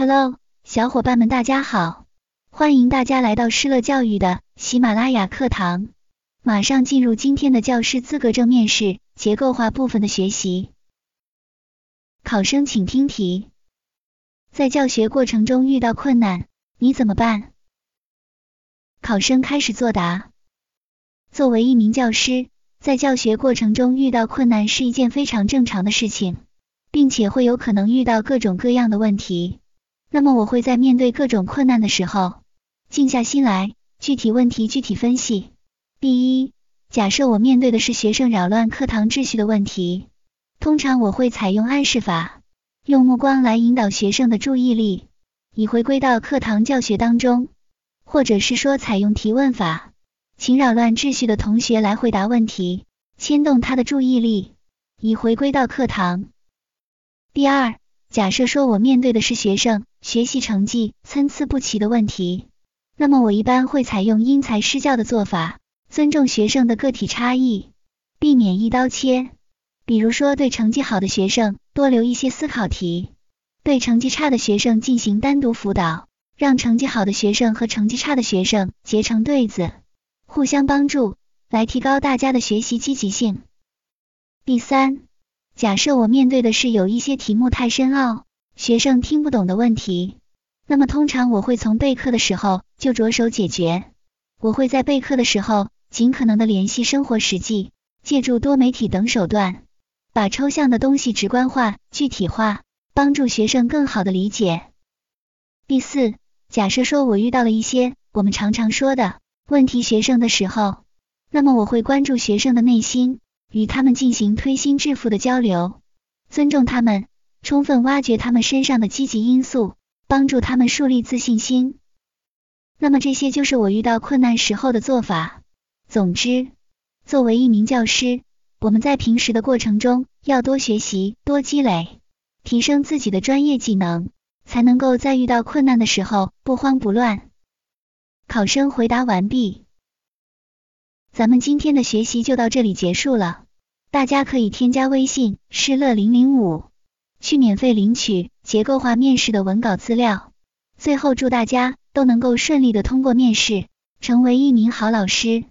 Hello，小伙伴们，大家好！欢迎大家来到施乐教育的喜马拉雅课堂。马上进入今天的教师资格证面试结构化部分的学习。考生请听题：在教学过程中遇到困难，你怎么办？考生开始作答。作为一名教师，在教学过程中遇到困难是一件非常正常的事情，并且会有可能遇到各种各样的问题。那么我会在面对各种困难的时候，静下心来，具体问题具体分析。第一，假设我面对的是学生扰乱课堂秩序的问题，通常我会采用暗示法，用目光来引导学生的注意力，以回归到课堂教学当中，或者是说采用提问法，请扰乱秩序的同学来回答问题，牵动他的注意力，以回归到课堂。第二，假设说我面对的是学生。学习成绩参差不齐的问题，那么我一般会采用因材施教的做法，尊重学生的个体差异，避免一刀切。比如说，对成绩好的学生多留一些思考题，对成绩差的学生进行单独辅导，让成绩好的学生和成绩差的学生结成对子，互相帮助，来提高大家的学习积极性。第三，假设我面对的是有一些题目太深奥。学生听不懂的问题，那么通常我会从备课的时候就着手解决。我会在备课的时候尽可能的联系生活实际，借助多媒体等手段，把抽象的东西直观化、具体化，帮助学生更好的理解。第四，假设说我遇到了一些我们常常说的问题学生的时候，那么我会关注学生的内心，与他们进行推心置腹的交流，尊重他们。充分挖掘他们身上的积极因素，帮助他们树立自信心。那么这些就是我遇到困难时候的做法。总之，作为一名教师，我们在平时的过程中要多学习、多积累，提升自己的专业技能，才能够在遇到困难的时候不慌不乱。考生回答完毕。咱们今天的学习就到这里结束了，大家可以添加微信施乐零零五。去免费领取结构化面试的文稿资料。最后，祝大家都能够顺利的通过面试，成为一名好老师。